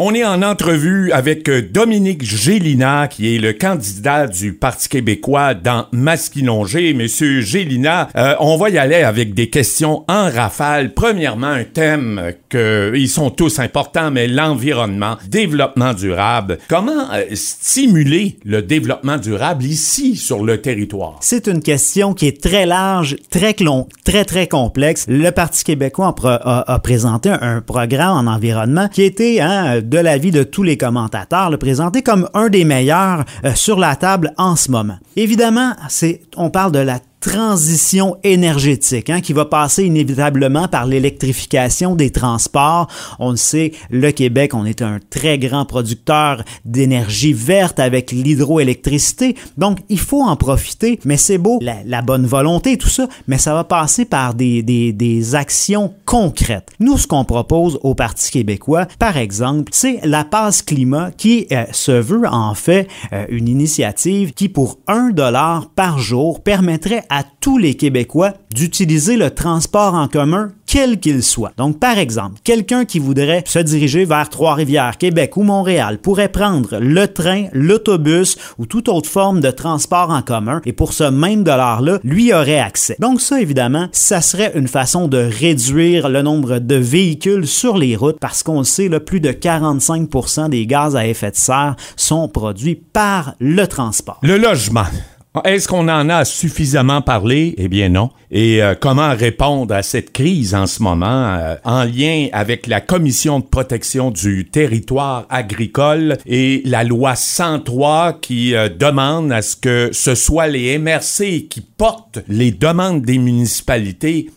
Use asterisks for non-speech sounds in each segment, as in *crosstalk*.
On est en entrevue avec euh, Dominique Gélina, qui est le candidat du Parti québécois dans Masquinongé. Monsieur Gélina, euh, on va y aller avec des questions en rafale. Premièrement, un thème que ils sont tous importants, mais l'environnement, développement durable. Comment euh, stimuler le développement durable ici sur le territoire? C'est une question qui est très large, très long, très très complexe. Le Parti québécois a, a, présenté un, programme en environnement qui était hein, de l'avis de tous les commentateurs, le présenter comme un des meilleurs euh, sur la table en ce moment. Évidemment, on parle de la transition énergétique hein, qui va passer inévitablement par l'électrification des transports. On le sait, le Québec, on est un très grand producteur d'énergie verte avec l'hydroélectricité. Donc, il faut en profiter, mais c'est beau, la, bonne volonté, tout ça, mais ça va passer par des, des, des actions concrètes. Nous, ce qu'on propose au Parti québécois, par exemple, c'est la passe climat qui euh, se veut en fait euh, une initiative qui, pour un dollar par jour, permettrait à tous les Québécois d'utiliser le transport en commun quel qu'il soit. Donc, par exemple, quelqu'un qui voudrait se diriger vers Trois-Rivières, Québec ou Montréal pourrait prendre le train, l'autobus ou toute autre forme de transport en commun et pour ce même dollar-là, lui aurait accès. Donc ça, évidemment, ça serait une façon de réduire le nombre de véhicules sur les routes parce qu'on le sait, là, plus de 45% des gaz à effet de serre sont produits par le transport. Le logement. Est-ce qu'on en a suffisamment parlé? Eh bien non. Et euh, comment répondre à cette crise en ce moment euh, en lien avec la Commission de protection du territoire agricole et la loi 103 qui euh, demande à ce que ce soit les MRC qui portent les demandes des municipalités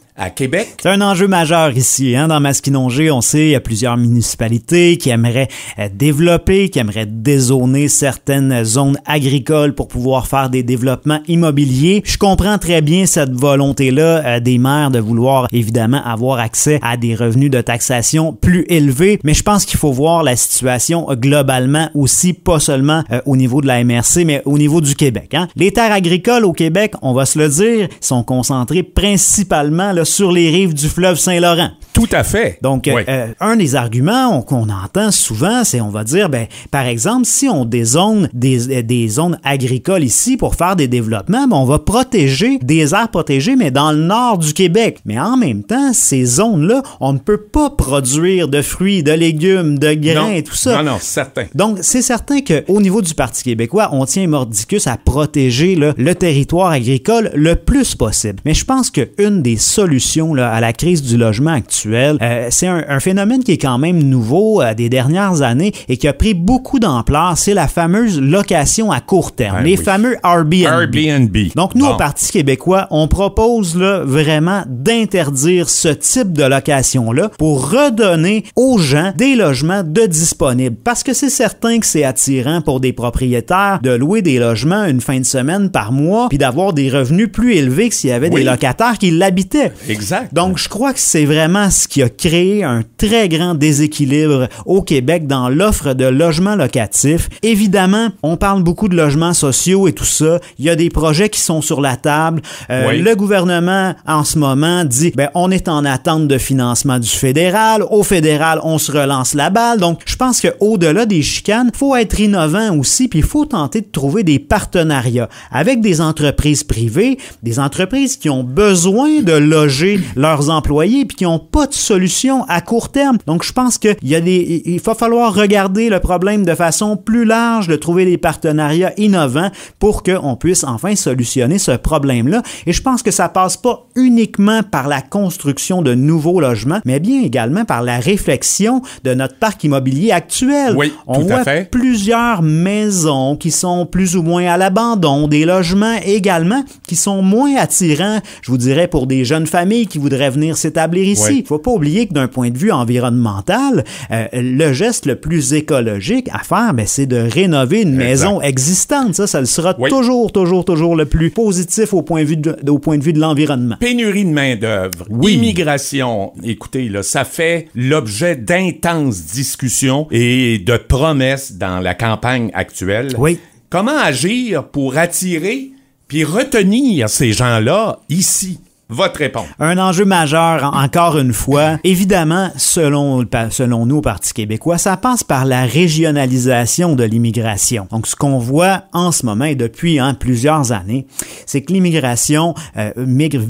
C'est un enjeu majeur ici. Hein? Dans Masquinongé, on sait, il y a plusieurs municipalités qui aimeraient euh, développer, qui aimeraient dézoner certaines zones agricoles pour pouvoir faire des développements immobiliers. Je comprends très bien cette volonté-là euh, des maires de vouloir évidemment avoir accès à des revenus de taxation plus élevés, mais je pense qu'il faut voir la situation globalement aussi, pas seulement euh, au niveau de la MRC, mais au niveau du Québec. Hein? Les terres agricoles au Québec, on va se le dire, sont concentrées principalement là, sur les rives du fleuve Saint-Laurent. Tout à fait. Donc, euh, un des arguments qu'on entend souvent, c'est on va dire, ben, par exemple, si on dézone des, euh, des zones agricoles ici pour faire des développements, ben, on va protéger des aires protégées, mais dans le nord du Québec. Mais en même temps, ces zones-là, on ne peut pas produire de fruits, de légumes, de grains et tout ça. Non, non, certain. Donc, c'est certain qu'au niveau du Parti québécois, on tient Mordicus à protéger le territoire agricole le plus possible. Mais je pense qu'une des solutions là, à la crise du logement actuel, euh, c'est un, phénomène qui est quand même nouveau euh, des dernières années et qui a pris beaucoup d'ampleur. C'est la fameuse location à court terme, ben les fameux Airbnb. Donc nous, au Parti québécois, on propose là, vraiment d'interdire ce type de location-là pour redonner aux gens des logements de disponibles. Parce que c'est certain que c'est attirant pour des propriétaires de louer des logements une fin de semaine par mois puis d'avoir des revenus plus élevés que s'il y avait des locataires qui l'habitaient. Exact. Donc je crois que c'est vraiment ce qui a créé un très grand déséquilibre au Québec dans l'offre de logements locatifs. Évidemment, on parle beaucoup de logements sociaux et tout ça. Il y a des projets qui sont sur la table. Euh, le gouvernement, en ce moment, dit, ben, on est en attente de financement du fédéral. Au fédéral, on se relance la balle. Donc, je pense qu'au-delà des chicanes, faut être innovant aussi, puis il faut tenter de trouver des partenariats avec des entreprises privées, des entreprises qui ont besoin de leurs employés, puis qui n'ont pas de solution à court terme. Donc, je pense qu'il y a des, il va falloir regarder le problème de façon plus large, de trouver des partenariats innovants pour qu'on puisse enfin solutionner ce problème-là. Et je pense que ça passe pas uniquement par la construction de nouveaux logements, mais bien également par la réflexion de notre parc immobilier actuel. Oui, On voit plusieurs maisons qui sont plus ou moins à l'abandon, des logements également qui sont moins attirants, je vous dirais, pour des jeunes familles qui voudraient venir s'établir ici faut pas oublier que d'un point de vue environnemental, euh, le geste le plus écologique à faire, ben, c'est de rénover une maison existante. Ça, ça le sera toujours, toujours, toujours le plus positif au point de vue de, au point de vue de l'environnement. Pénurie de main d'œuvre, oui. immigration. Écoutez, là, ça fait l'objet d'intenses discussions et de promesses dans la campagne actuelle. Oui. Comment agir pour attirer puis retenir ces gens-là ici? Votre réponse. Un enjeu majeur, encore une fois. Évidemment, selon, selon nous, au Parti québécois, ça passe par la régionalisation de l'immigration. Donc, ce qu'on voit en ce moment et depuis hein, plusieurs années, c'est que l'immigration euh, migre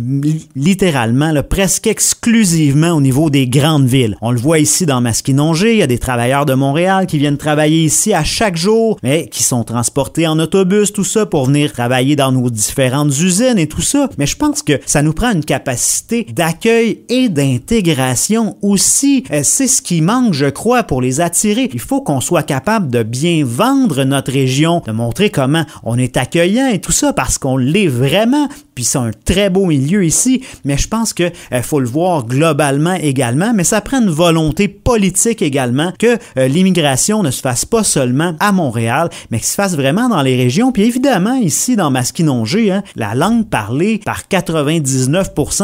littéralement, presque exclusivement au niveau des grandes villes. On le voit ici dans Masquinongé, il y a des travailleurs de Montréal qui viennent travailler ici à chaque jour, mais qui sont transportés en autobus, tout ça, pour venir travailler dans nos différentes usines et tout ça. Mais je pense que ça nous prend une capacité d'accueil et d'intégration aussi. Euh, c'est ce qui manque, je crois, pour les attirer. Il faut qu'on soit capable de bien vendre notre région, de montrer comment on est accueillant et tout ça parce qu'on l'est vraiment. Puis c'est un très beau milieu ici, mais je pense que euh, faut le voir globalement également. Mais ça prend une volonté politique également que euh, l'immigration ne se fasse pas seulement à Montréal, mais qu'il se fasse vraiment dans les régions. Puis évidemment ici dans Masquinongé, hein, la langue parlée par 99%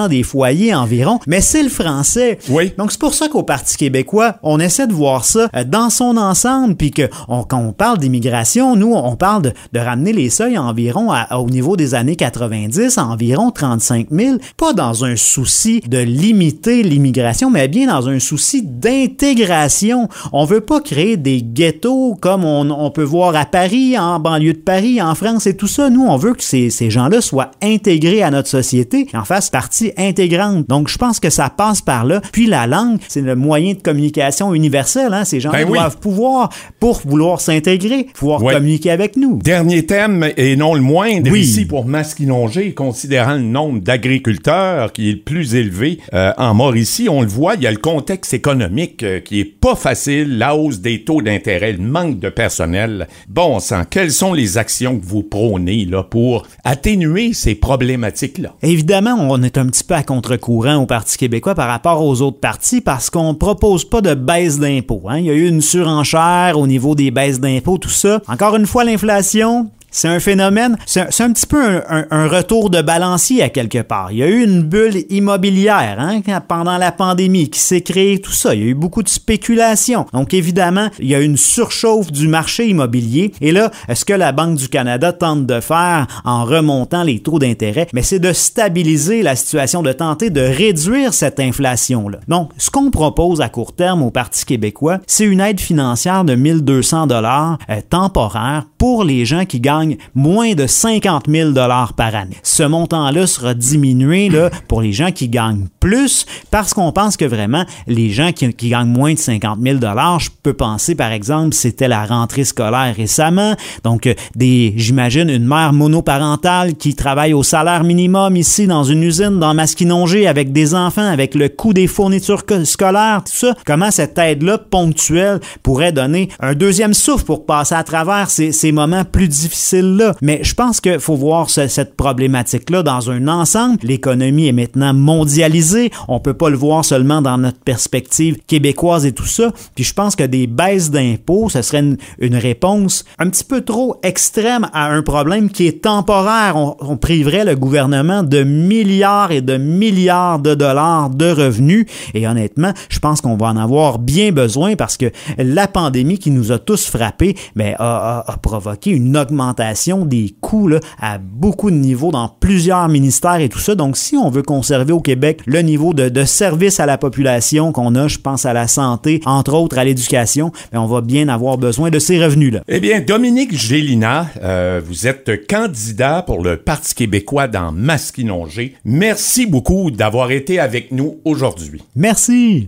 des foyers environ, mais c'est le français. Oui. Donc c'est pour ça qu'au Parti québécois, on essaie de voir ça euh, dans son ensemble, puis que on, quand on parle d'immigration, nous on parle de, de, ramener les seuils environ à, au niveau des années 90, à environ 35 000, pas dans un souci de limiter l'immigration, mais bien dans un souci d'intégration. On veut pas créer des ghettos comme on, on, peut voir à Paris, en banlieue de Paris, en France et tout ça. Nous, on veut que ces, ces gens-là soient intégrés à notre société et en fassent partie intégrante. Donc, je pense que ça passe par là. Puis la langue, c'est le moyen de communication universel. Hein? Ces gens ben doivent pouvoir, pour vouloir s'intégrer, pouvoir ouais. communiquer avec nous. Dernier thème, et non le moindre, oui. ici pour Masquinongé, considérant le nombre d'agriculteurs qui est le plus élevé euh, en Mauricie, on le voit, il y a le contexte économique euh, qui est pas facile, la hausse des taux d'intérêt, le manque de personnel. Bon sang, quelles sont les actions que vous prônez là, pour atténuer ces problématiques-là? Évidemment, on est un petit peu à contre-courant au Parti québécois par rapport aux autres partis parce qu'on propose pas de baisse d'impôts. Hein? Il y a eu une surenchère au niveau des baisses d'impôts, tout ça. Encore une fois, l'inflation, c'est un phénomène, c'est un, petit peu un, retour de balancier à quelque part. Il y a eu une bulle immobilière hein, pendant la pandémie qui s'est créée, tout ça. Il y a eu beaucoup de spéculation. Donc évidemment, il y a une surchauffe du marché immobilier. Et là, ce que la Banque du Canada tente de faire en remontant les taux d'intérêt, mais c'est de stabiliser la situation, de tenter de réduire cette inflation-là. Donc, ce qu'on propose à court terme au Parti québécois, c'est une aide financière de 1200 dollars euh, temporaire pour les gens qui gagnent moins de 50 000 dollars par année. Ce montant-là sera diminué là, *laughs* pour les gens qui gagnent plus parce qu'on pense que vraiment les gens qui, qui gagnent moins de 50 000 dollars, je peux penser par exemple c'était la rentrée scolaire récemment, donc des j'imagine une mère monoparentale qui travaille au salaire minimum ici dans une usine dans Masquinongé avec des enfants, avec le coût des fournitures scolaires, tout ça. Comment cette aide-là ponctuelle pourrait donner un deuxième souffle pour passer à travers ces, ces moments plus difficiles? Là. Mais je pense qu'il faut voir ce, cette problématique-là dans un ensemble. L'économie est maintenant mondialisée. On peut pas le voir seulement dans notre perspective québécoise et tout ça. Puis je pense que des baisses d'impôts, ce serait une, réponse un petit peu trop extrême à un problème qui est temporaire. On, priverait le gouvernement de milliards et de milliards de dollars de revenus. Et honnêtement, je pense qu'on va en avoir bien besoin parce que la pandémie qui nous a tous frappés ben, a provoqué une augmentation des coûts là, à beaucoup de niveaux dans plusieurs ministères et tout ça. Donc, si on veut conserver au Québec le niveau de, de service à la population qu'on a, je pense à la santé, entre autres à l'éducation, ben, on va bien avoir besoin de ces revenus-là. Eh bien, Dominique Gélina, euh, vous êtes candidat pour le Parti québécois dans Masquinongé. Merci beaucoup d'avoir été avec nous aujourd'hui. Merci.